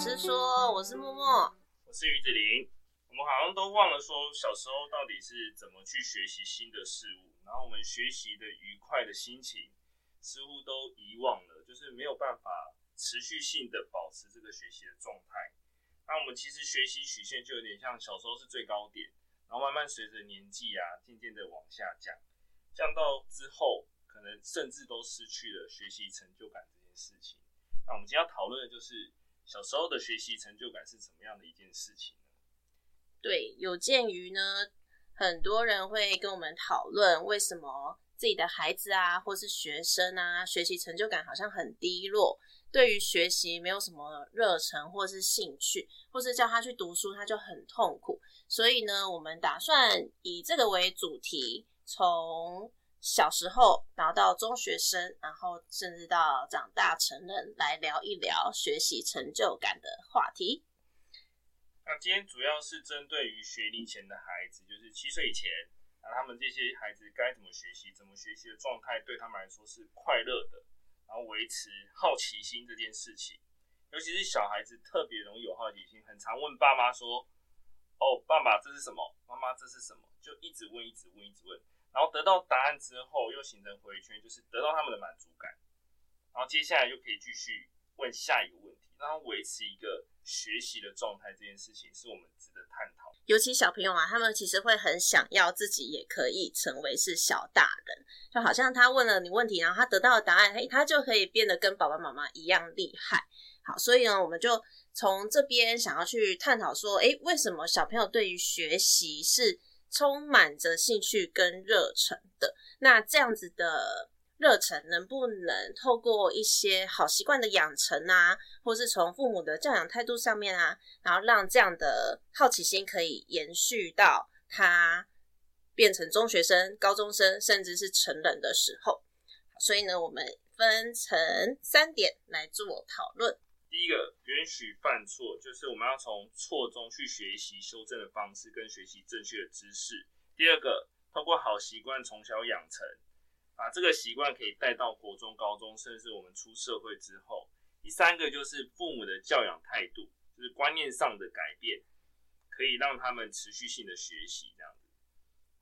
师说，我是默默，我是于子陵。我们好像都忘了说，小时候到底是怎么去学习新的事物，然后我们学习的愉快的心情似乎都遗忘了，就是没有办法持续性的保持这个学习的状态。那我们其实学习曲线就有点像小时候是最高点，然后慢慢随着年纪啊，渐渐的往下降，降到之后可能甚至都失去了学习成就感这件事情。那我们今天要讨论的就是。小时候的学习成就感是怎么样的一件事情呢？对，有鉴于呢，很多人会跟我们讨论为什么自己的孩子啊，或是学生啊，学习成就感好像很低落，对于学习没有什么热忱或是兴趣，或是叫他去读书他就很痛苦。所以呢，我们打算以这个为主题，从小时候，然后到中学生，然后甚至到长大成人，来聊一聊学习成就感的话题。那今天主要是针对于学龄前的孩子，就是七岁以前，那他们这些孩子该怎么学习，怎么学习的状态对他们来说是快乐的，然后维持好奇心这件事情。尤其是小孩子特别容易有好奇心，很常问爸妈说：“哦，爸爸这是什么？妈妈这是什么？”就一直问，一直问，一直问。然后得到答案之后，又形成回圈，就是得到他们的满足感。然后接下来又可以继续问下一个问题，让他维持一个学习的状态。这件事情是我们值得探讨。尤其小朋友啊，他们其实会很想要自己也可以成为是小大人，就好像他问了你问题，然后他得到的答案，嘿，他就可以变得跟爸爸妈妈一样厉害。好，所以呢，我们就从这边想要去探讨说，诶，为什么小朋友对于学习是充满着兴趣跟热忱的，那这样子的热忱能不能透过一些好习惯的养成啊，或是从父母的教养态度上面啊，然后让这样的好奇心可以延续到他变成中学生、高中生，甚至是成人的时候。所以呢，我们分成三点来做讨论。第一个，允许犯错，就是我们要从错中去学习修正的方式，跟学习正确的知识。第二个，透过好习惯从小养成，把这个习惯可以带到国中、高中，甚至我们出社会之后。第三个就是父母的教养态度，就是观念上的改变，可以让他们持续性的学习这样子。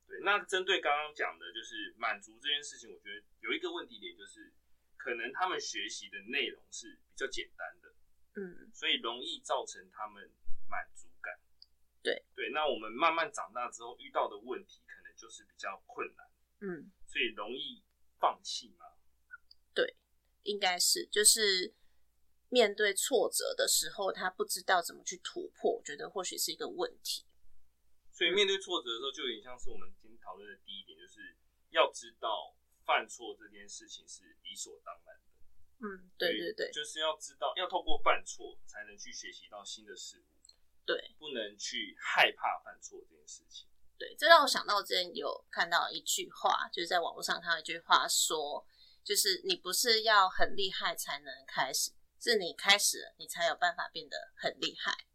对，那针对刚刚讲的，就是满足这件事情，我觉得有一个问题点，就是可能他们学习的内容是比较简单的。嗯，所以容易造成他们满足感。对对，那我们慢慢长大之后遇到的问题，可能就是比较困难。嗯，所以容易放弃吗？对，应该是，就是面对挫折的时候，他不知道怎么去突破，我觉得或许是一个问题。所以面对挫折的时候，就有点像是我们今天讨论的第一点，就是要知道犯错这件事情是理所当然。嗯，对对对，就是要知道，要透过犯错才能去学习到新的事物。对，不能去害怕犯错这件事情。对，这让我想到之前有看到一句话，就是在网络上看到一句话说，就是你不是要很厉害才能开始，是你开始了，你才有办法变得很厉害。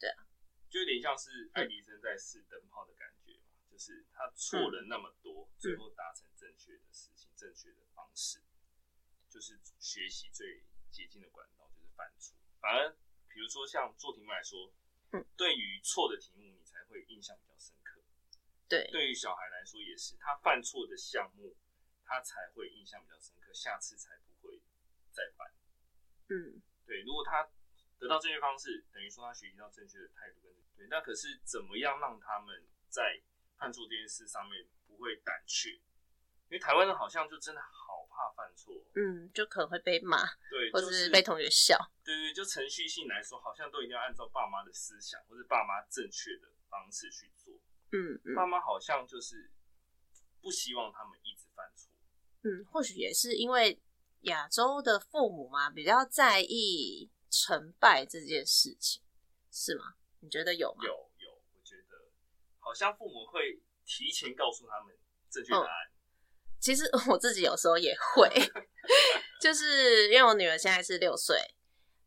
对啊，就有点像是爱迪生在试灯泡的感觉嘛，就是他错了那么多，嗯、最后达成正确的事情，嗯、正确的方式。就是学习最捷径的管道，就是犯错。反而，比如说像做题目来说，嗯，对于错的题目，你才会印象比较深刻。对，对于小孩来说也是，他犯错的项目，他才会印象比较深刻，下次才不会再犯。嗯，对。如果他得到正确方式，等于说他学习到正确的态度跟对，那可是怎么样让他们在犯错这件事上面不会胆怯？因为台湾人好像就真的好。怕犯错，嗯，就可能会被骂，对，或者是被同学笑，对对，就程序性来说，好像都一定要按照爸妈的思想或者爸妈正确的方式去做，嗯，嗯，爸妈好像就是不希望他们一直犯错，嗯，或许也是因为亚洲的父母嘛，比较在意成败这件事情，是吗？你觉得有吗？有有，我觉得好像父母会提前告诉他们正确答案。嗯其实我自己有时候也会，就是因为我女儿现在是六岁，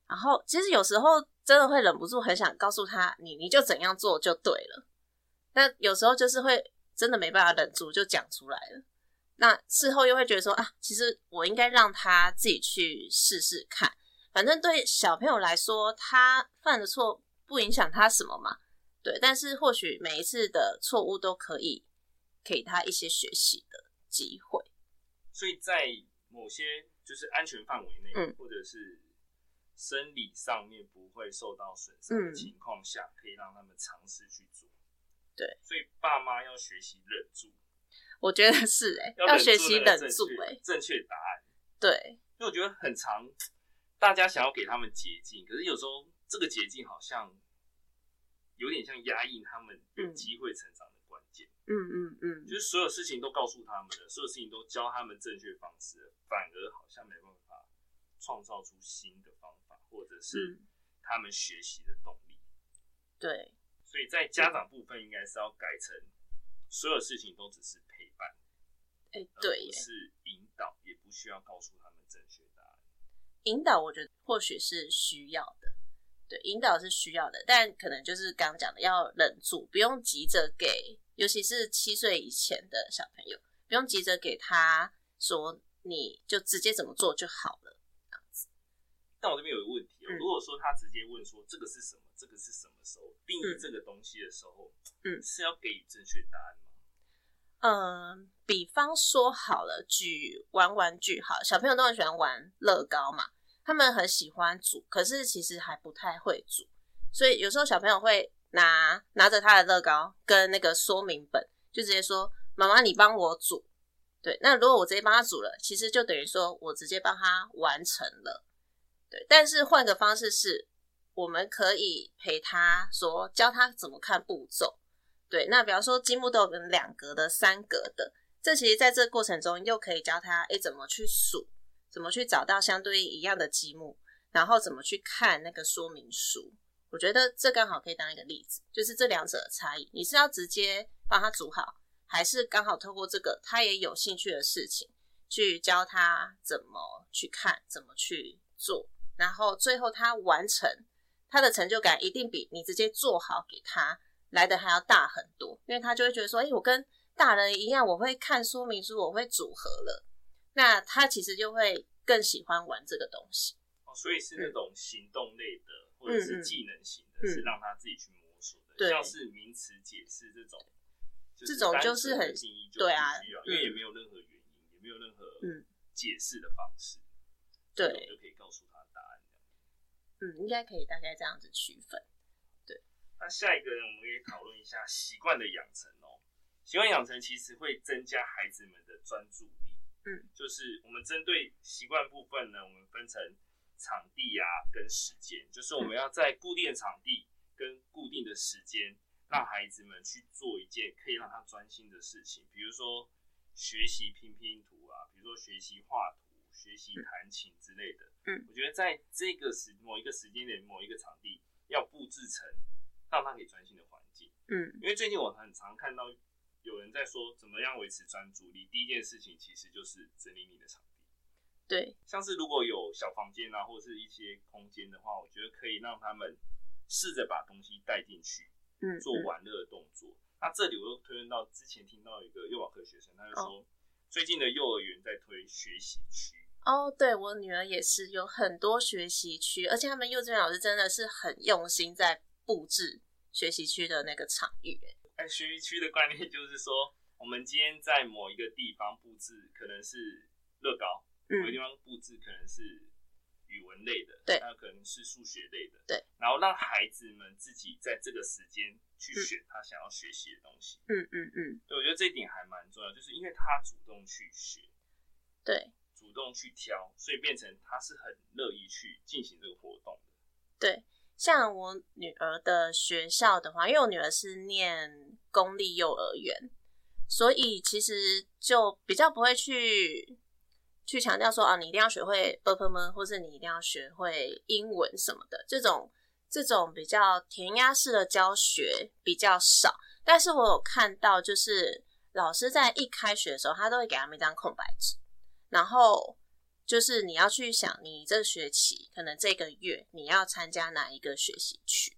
然后其实有时候真的会忍不住很想告诉她，你你就怎样做就对了。但有时候就是会真的没办法忍住就讲出来了。那事后又会觉得说啊，其实我应该让她自己去试试看。反正对小朋友来说，他犯的错不影响他什么嘛。对，但是或许每一次的错误都可以给他一些学习的机会。所以在某些就是安全范围内，嗯，或者是生理上面不会受到损伤的情况下，嗯，可以让他们尝试去做。对，所以爸妈要学习忍住。我觉得是哎、欸，要学习忍住哎、欸，正确答案。对，因为我觉得很长，大家想要给他们捷径，可是有时候这个捷径好像有点像压抑他们有机会成长。嗯嗯嗯，就是所有事情都告诉他们了，所有事情都教他们正确方式，反而好像没办法创造出新的方法，或者是他们学习的动力。对，所以在家长部分应该是要改成所有事情都只是陪伴。哎、欸，对，不是引导，也不需要告诉他们正确答案。引导，我觉得或许是需要的，对，引导是需要的，但可能就是刚刚讲的，要忍住，不用急着给，尤其是七岁以前的小朋友，不用急着给他说，你就直接怎么做就好了，这样子。但我这边有一个问题哦、喔嗯，如果说他直接问说这个是什么，这个是什么时候定义这个东西的时候，嗯，是要给予正确答案吗？嗯，比方说好了，举玩玩具好，小朋友都很喜欢玩乐高嘛，他们很喜欢煮，可是其实还不太会煮，所以有时候小朋友会拿拿着他的乐高跟那个说明本，就直接说：“妈妈，你帮我煮。”对，那如果我直接帮他煮了，其实就等于说我直接帮他完成了。对，但是换个方式是，我们可以陪他说，教他怎么看步骤。对，那比方说积木都有两格的、三格的，这其实在这个过程中又可以教他，诶，怎么去数，怎么去找到相对应一样的积木，然后怎么去看那个说明书。我觉得这刚好可以当一个例子，就是这两者的差异。你是要直接帮他组好，还是刚好透过这个他也有兴趣的事情，去教他怎么去看，怎么去做，然后最后他完成，他的成就感一定比你直接做好给他来的还要大很多，因为他就会觉得说，哎、我跟大人一样，我会看说明书，我会组合了，那他其实就会更喜欢玩这个东西。哦，所以是那种行动类的，嗯、或者是技能型的，嗯、是让他自己去摸索的。像是名词解释这种，这种就是很对啊，因为也没有任何原因，嗯、也没有任何解释的方式，对，就可以告诉他答案。嗯，应该可以大概这样子区分。对那下一个呢，我们可以讨论一下习惯的养成哦。习惯养成其实会增加孩子们的专注力。嗯，就是我们针对习惯部分呢，我们分成场地啊跟时间，就是我们要在固定的场地跟固定的时间，让孩子们去做一件可以让他专心的事情，比如说学习拼拼图啊，比如说学习画图、学习弹琴之类的。嗯，我觉得在这个时某一个时间点、某一个场地要布置成。让他可以专心的环境，嗯，因为最近我很常看到有人在说怎么样维持专注力。第一件事情其实就是整理你的场地，对，像是如果有小房间啊，或者是一些空间的话，我觉得可以让他们试着把东西带进去，嗯，做玩乐的动作。那这里我又推论到之前听到一个幼保科学生，他就说、哦、最近的幼儿园在推学习区。哦，对，我女儿也是有很多学习区，而且他们幼稚园老师真的是很用心在。布置学习区的那个场域，哎，学习区的观念就是说，我们今天在某一个地方布置，可能是乐高，嗯，某个地方布置可能是语文类的，对，那可能是数学类的，对，然后让孩子们自己在这个时间去选他想要学习的东西，嗯嗯嗯，对，我觉得这一点还蛮重要，就是因为他主动去学，对，主动去挑，所以变成他是很乐意去进行这个活动的，对。像我女儿的学校的话，因为我女儿是念公立幼儿园，所以其实就比较不会去去强调说啊，你一定要学会波波文，或是你一定要学会英文什么的这种这种比较填鸭式的教学比较少。但是我有看到，就是老师在一开学的时候，他都会给他们一张空白纸，然后。就是你要去想，你这学期可能这个月你要参加哪一个学习区？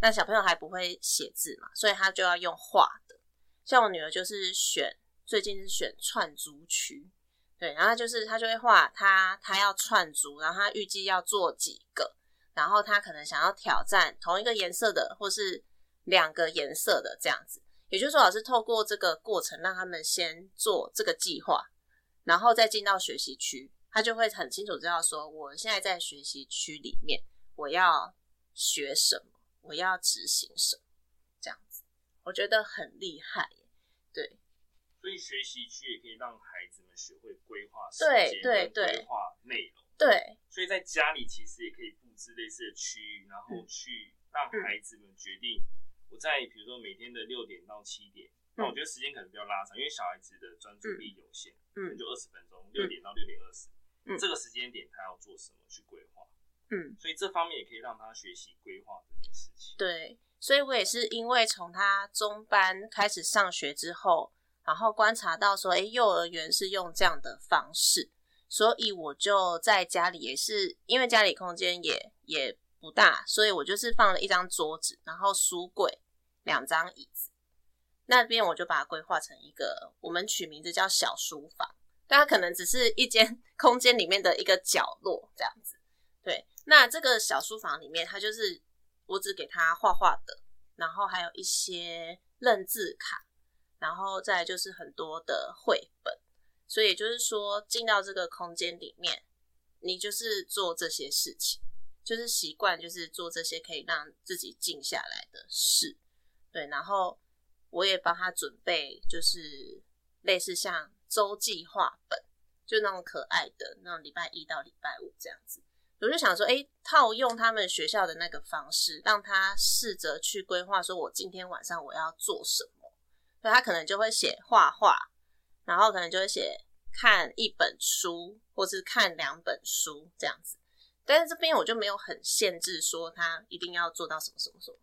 那小朋友还不会写字嘛，所以他就要用画的。像我女儿就是选，最近是选串珠区，对，然后就是他就会画他他要串珠，然后他预计要做几个，然后他可能想要挑战同一个颜色的，或是两个颜色的这样子。也就是说，老师透过这个过程，让他们先做这个计划，然后再进到学习区，他就会很清楚知道说，我现在在学习区里面，我要学什么，我要执行什么，这样子，我觉得很厉害，对。所以学习区也可以让孩子们学会规划时间，对对规划内容。对，所以在家里其实也可以布置类似的区域，然后去让孩子们决定。我在比如说每天的六点到七点，那我觉得时间可能比较拉长，因为小孩子的专注力有限，嗯，就二十分钟，六点到六点二十，嗯，这个时间点他要做什么去规划，嗯，所以这方面也可以让他学习规划这件事情。对，所以我也是因为从他中班开始上学之后。然后观察到说，哎，幼儿园是用这样的方式，所以我就在家里也是，因为家里空间也也不大，所以我就是放了一张桌子，然后书柜，两张椅子，那边我就把它规划成一个，我们取名字叫小书房，但它可能只是一间 空间里面的一个角落这样子。对，那这个小书房里面，它就是我只给他画画的，然后还有一些认字卡。然后再就是很多的绘本，所以就是说进到这个空间里面，你就是做这些事情，就是习惯就是做这些可以让自己静下来的事，对。然后我也帮他准备，就是类似像周计划本，就那种可爱的那种礼拜一到礼拜五这样子。我就想说，哎，套用他们学校的那个方式，让他试着去规划，说我今天晚上我要做什么。所以他可能就会写画画，然后可能就会写看一本书，或是看两本书这样子。但是这边我就没有很限制说他一定要做到什么什么什么，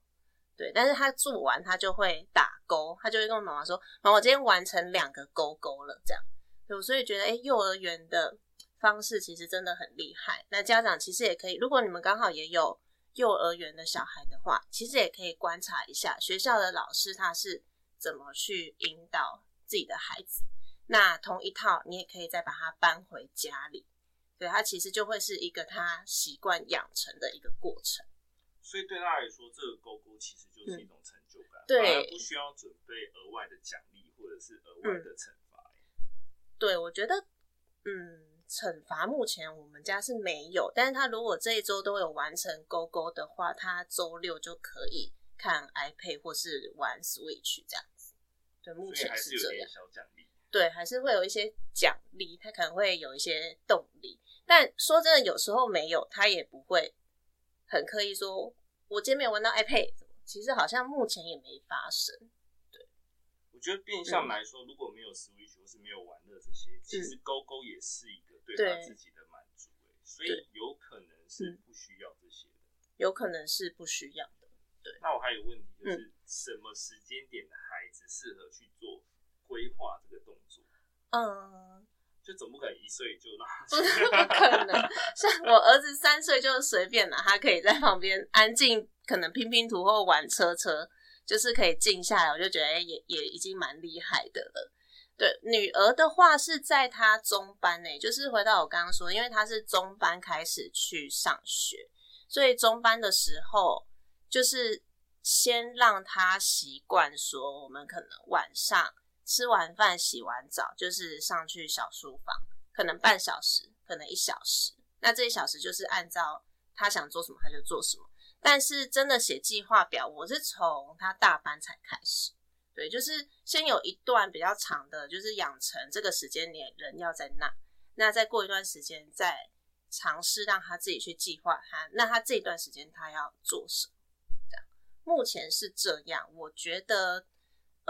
对。但是他做完他就会打勾，他就会跟我妈妈说：“妈妈，我今天完成两个勾勾了。”这样。对，所以觉得诶，幼儿园的方式其实真的很厉害。那家长其实也可以，如果你们刚好也有幼儿园的小孩的话，其实也可以观察一下学校的老师他是。怎么去引导自己的孩子？那同一套，你也可以再把它搬回家里，对，它其实就会是一个他习惯养成的一个过程。所以对他来说，这个勾勾其实就是一种成就感，嗯、对，不需要准备额外的奖励或者是额外的惩罚。嗯、对，我觉得，嗯，惩罚目前我们家是没有，但是他如果这一周都有完成勾勾的话，他周六就可以。看 iPad 或是玩 Switch 这样子，对，目前是这样。小奖励，对，还是会有一些奖励，他可能会有一些动力。但说真的，有时候没有，他也不会很刻意说，我今天没有玩到 iPad，其实好像目前也没发生。对，我觉得变相来说，嗯、如果没有 Switch 或是没有玩乐这些，其实勾勾也是一个对他自己的满足，所以有可能是不需要这些的，有可能是不需要的。对，那我还有问题，就是什么时间点的孩子适合去做规划这个动作？嗯，就总不可能一岁就让他，不 是不可能。像我儿子三岁就随便了，他可以在旁边安静，可能拼拼图或玩车车，就是可以静下来。我就觉得，哎，也也已经蛮厉害的了。对，女儿的话是在她中班诶，就是回到我刚刚说，因为她是中班开始去上学，所以中班的时候。就是先让她习惯说，我们可能晚上吃完饭、洗完澡，就是上去小书房，可能半小时，可能一小时。那这一小时就是按照他想做什么他就做什么。但是真的写计划表，我是从他大班才开始。对，就是先有一段比较长的，就是养成这个时间点人要在那，那再过一段时间再尝试让他自己去计划他，那他这一段时间他要做什么。目前是这样，我觉得，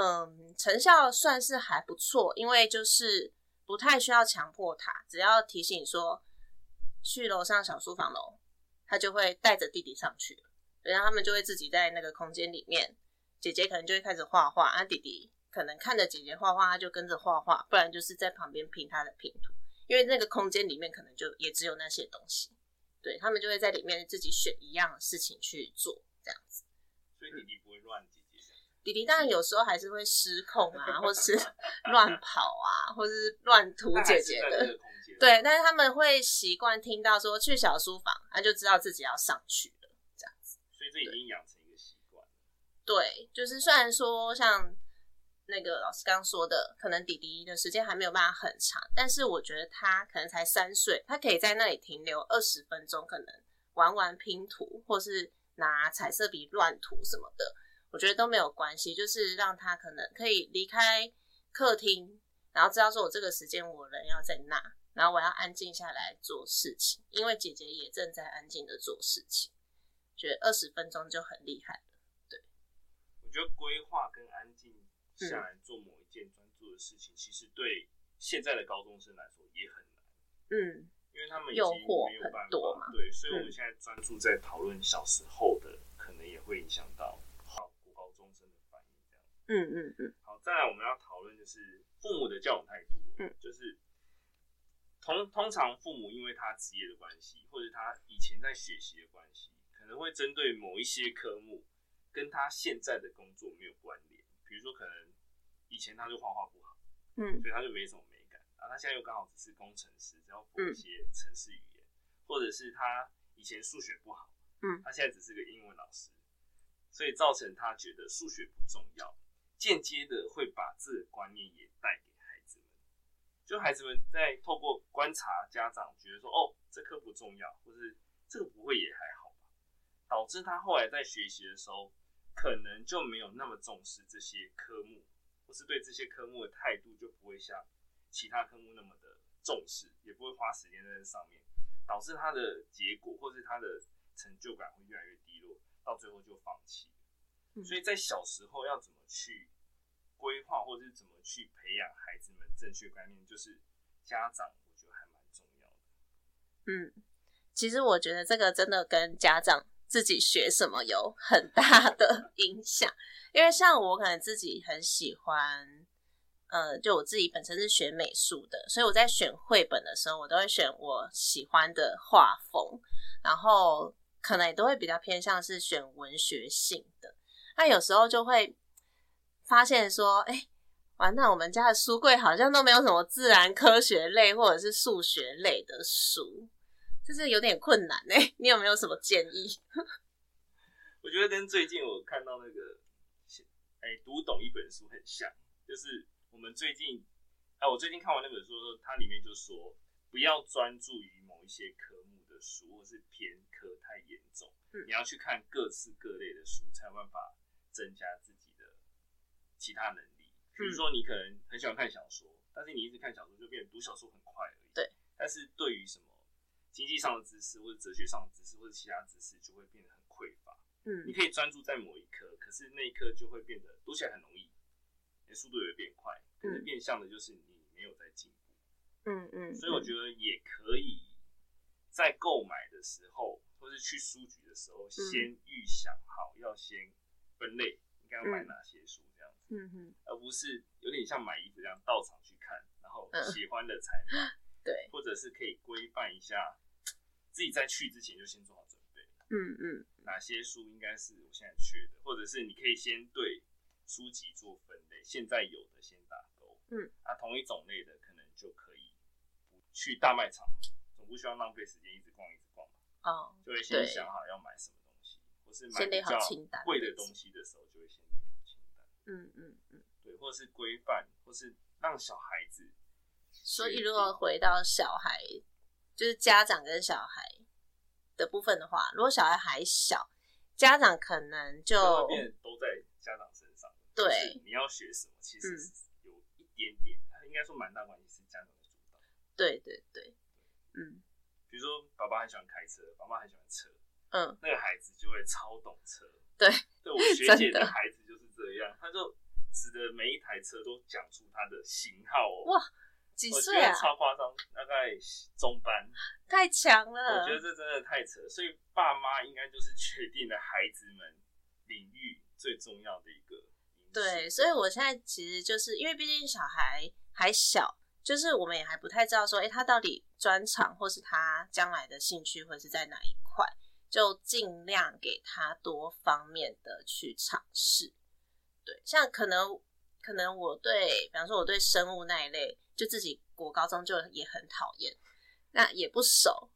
嗯，成效算是还不错，因为就是不太需要强迫他，只要提醒说去楼上小书房喽，他就会带着弟弟上去，然后他们就会自己在那个空间里面，姐姐可能就会开始画画，啊，弟弟可能看着姐姐画画，他就跟着画画，不然就是在旁边拼他的拼图，因为那个空间里面可能就也只有那些东西，对，他们就会在里面自己选一样的事情去做，这样子。所以弟弟不会乱。弟弟当然有时候还是会失控啊，或是 乱跑啊，或是乱涂姐姐的。对，但是他们会习惯听到说去小书房，他就知道自己要上去了，这样子。所以这已经养成一个习惯。对，就是虽然说像那个老师刚刚说的，可能弟弟的时间还没有办法很长，但是我觉得他可能才三岁，他可以在那里停留二十分钟，可能玩玩拼图，或是拿彩色笔乱涂什么的，我觉得都没有关系。就是让他可能可以离开客厅，然后知道说我这个时间我人要在那。然后我要安静下来做事情，因为姐姐也正在安静的做事情，觉得二十分钟就很厉害了。对，我觉得规划跟安静下来做某一件专注的事情，嗯、其实对现在的高中生来说也很难。嗯，因为他们已经没有办法很多嘛。对，所以我们现在专注在讨论小时候的，嗯、可能也会影响到好高中生的反应。这样。嗯嗯嗯。好，再来我们要讨论就是父母的教养态度。嗯，就是。通通常父母因为他职业的关系，或者他以前在学习的关系，可能会针对某一些科目跟他现在的工作没有关联。比如说，可能以前他就画画不好，嗯，所以他就没什么美感。然后他现在又刚好只是工程师，只要补一些程式语言，嗯，或者是他以前数学不好，嗯，他现在只是个英文老师，所以造成他觉得数学不重要，间接的会把这个观念也带给孩子们。就孩子们在透过观察家长，觉得说哦，这科不重要，或是这个不会也还好吧，导致他后来在学习的时候，可能就没有那么重视这些科目，或是对这些科目的态度就不会像其他科目那么的重视，也不会花时间在这上面，导致他的结果或是他的成就感会越来越低落，到最后就放弃。所以在小时候要怎么去规划，或者是怎么去培养孩子们正确观念，就是家长，我觉得还蛮重要的。嗯，其实我觉得这个真的跟家长自己学什么有很大的 影响。因为像我可能自己很喜欢，呃，就我自己本身是学美术的，所以我在选绘本的时候，我都会选我喜欢的画风，然后可能也都会比较偏向是选文学性的。那有时候就会。发现说，哎、欸，完蛋，我们家的书柜好像都没有什么自然科学类或者是数学类的书，就是有点困难哎。你有没有什么建议？我觉得跟最近我看到那个，哎、欸，读懂一本书很像，就是我们最近，哎、啊，我最近看完那本书，它里面就说，不要专注于某一些科目的书，或是偏科太严重，嗯，你要去看各式各类的书，才有办法增加自己的。其他能力，比如说你可能很喜欢看小说，嗯、但是你一直看小说就变得读小说很快而已。对。但是对于什么经济上的知识，或者哲学上的知识，或者其他知识，就会变得很匮乏。嗯。你可以专注在某一科，可是那一科就会变得读起来很容易，速度也会变快。可是变相的就是你没有在进步。嗯嗯。所以我觉得也可以在购买的时候，或是去书局的时候，先预想好要先分类，应该要买哪些书这样子。嗯哼，而不是有点像买衣服这样到场去看，然后喜欢的才买，嗯，对，或者是可以规范一下，自己在去之前就先做好准备。嗯嗯，哪些书应该是我现在缺的，或者是你可以先对书籍做分类，现在有的先打勾。嗯，啊，同一种类的可能就可以不去大卖场，总不需要浪费时间一直逛一直逛嘛。哦，就会先想好要买什么或是买比较贵的东西的时候就会先列好清单。嗯嗯嗯，对，或者是规范，或是让小孩子。所以，如果回到小孩，就是家长跟小孩的部分的话，如果小孩还小，家长可能就都在家长身上。对，你要学什么，其实有一点点，嗯、应该说蛮大关系是家长的主导。对对对，嗯，比如说爸爸很喜欢开车，爸妈很喜欢车，嗯，那个孩子就会超懂车。对，对我学姐的孩子就是。这样，他就指的每一台车都讲出它的型号哦。哇，几岁啊？超夸张，大概中班。太强了！我觉得这真的太扯，所以爸妈应该就是决定了孩子们领域最重要的一个。对，所以我现在其实就是因为毕竟小孩还小，就是我们也还不太知道说，哎，他到底专长或是他将来的兴趣会是在哪一块，就尽量给他多方面的去尝试。对，像可能可能我对，比方说我对生物那一类，就自己国高中就也很讨厌，那也不熟。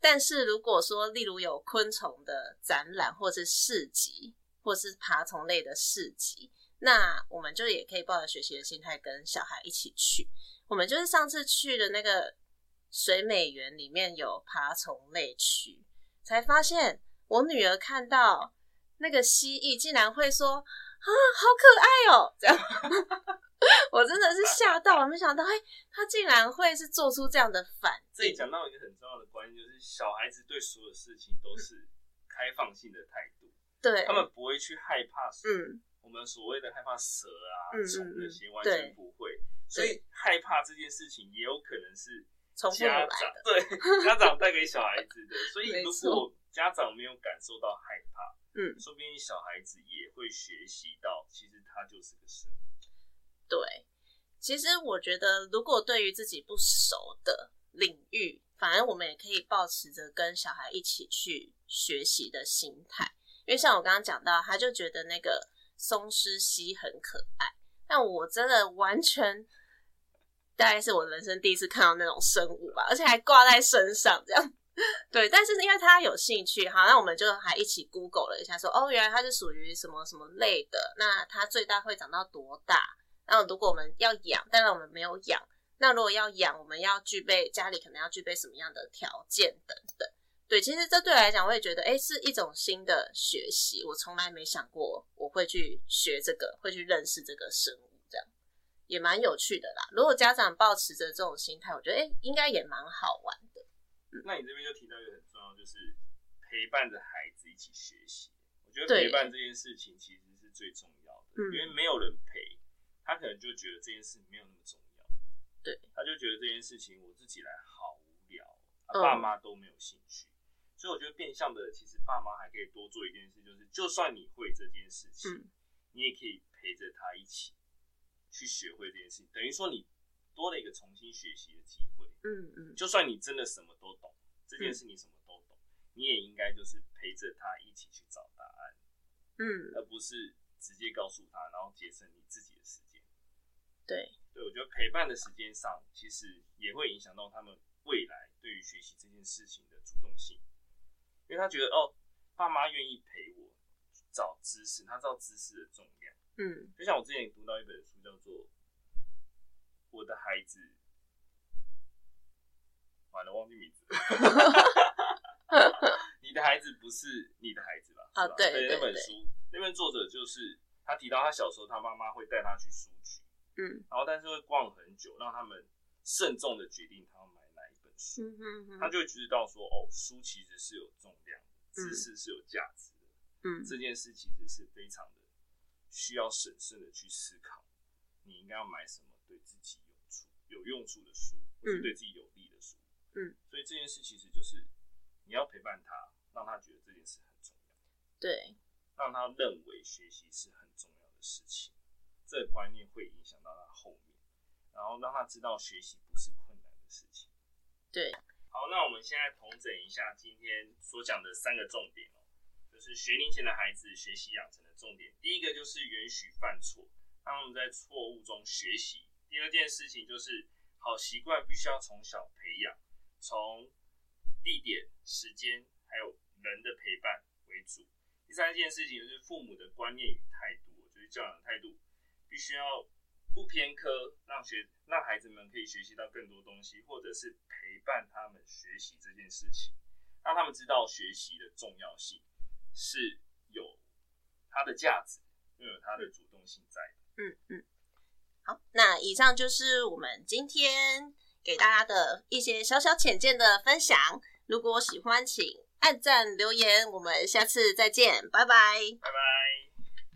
但是如果说，例如有昆虫的展览，或是市集，或是爬虫类的市集，那我们就也可以抱着学习的心态跟小孩一起去。我们就是上次去的那个水美园里面有爬虫类区，才发现我女儿看到那个蜥蜴，竟然会说啊，好可爱哦，这样。我真的是吓到了，没想到，哎，他竟然会是做出这样的反应。这里讲到一个很重要的观念，就是小孩子对所有事情都是开放性的态度，对，他们不会去害怕，嗯，我们所谓的害怕蛇啊、嗯、虫那些，完全不会。所以害怕这件事情也有可能是家长对家长带给小孩子的。所以如果家长没有感受到害怕，嗯，说不定小孩子也会学习到，其实他就是个生物。对，其实我觉得，如果对于自己不熟的领域，反而我们也可以抱持着跟小孩一起去学习的心态。因为像我刚刚讲到，他就觉得那个松狮蜥很可爱，但我真的完全大概是我人生第一次看到那种生物吧，而且还挂在身上这样。对，但是因为他有兴趣，好，那我们就还一起 Google 了一下说，哦，原来它是属于什么什么类的，那它最大会长到多大？那如果我们要养，当然我们没有养。那如果要养，我们要具备家里可能要具备什么样的条件等等。对，其实这对我来讲，我也觉得，哎，是一种新的学习。我从来没想过我会去学这个，会去认识这个生物，这样也蛮有趣的啦。如果家长抱持着这种心态，我觉得，哎，应该也蛮好玩的。嗯，那你这边就提到一个很重要，就是陪伴着孩子一起学习。我觉得陪伴这件事情其实是最重要的，因为没有人陪。他可能就觉得这件事没有那么重要，对，他就觉得这件事情我自己来好无聊，他爸妈都没有兴趣，嗯，所以我觉得变相的，其实爸妈还可以多做一件事，就是就算你会这件事情，嗯，你也可以陪着他一起去学会这件事情，等于说你多了一个重新学习的机会，嗯嗯，就算你真的什么都懂，这件事你什么都懂，你也应该就是陪着他一起去找答案，嗯，而不是直接告诉他，然后节省你自己的时间。对，对，我觉得陪伴的时间上，其实也会影响到他们未来对于学习这件事情的主动性，因为他觉得哦，爸妈愿意陪我找知识，他知道知识的重量。嗯，就像我之前读到一本书，叫做《我的孩子》，完了忘记名字，你的孩子不是你的孩子吧？啊，对，对，那本书，那本作者就是他提到他小时候，他妈妈会带他去书局。嗯，然后但是会逛很久，让他们慎重的决定他要买哪一本书。嗯哼哼，他就会知道说，哦，书其实是有重量，知识是有价值的。嗯，这件事其实是非常的需要审慎的去思考，你应该要买什么对自己有处有用处的书，或是对自己有利的书。嗯，所以这件事其实就是你要陪伴他，让他觉得这件事很重要。对，让他认为学习是很重要的事情。这个观念会影响到他后面，然后让他知道学习不是困难的事情。对，好，那我们现在统整一下今天所讲的三个重点哦，是学龄前的孩子学习养成的重点。第一个就是允许犯错，让他们在错误中学习。第二件事情就是好习惯必须要从小培养，从地点、时间还有人的陪伴为主。第三件事情就是父母的观念与态度，就是教养态度。必须要不偏科，让学让孩子们可以学习到更多东西，或者是陪伴他们学习这件事情，让他们知道学习的重要性是有它的价值，又有它的主动性在。嗯嗯，好，那以上就是我们今天给大家的一些小小浅见的分享。如果喜欢，请按赞留言，我们下次再见，拜拜，拜拜。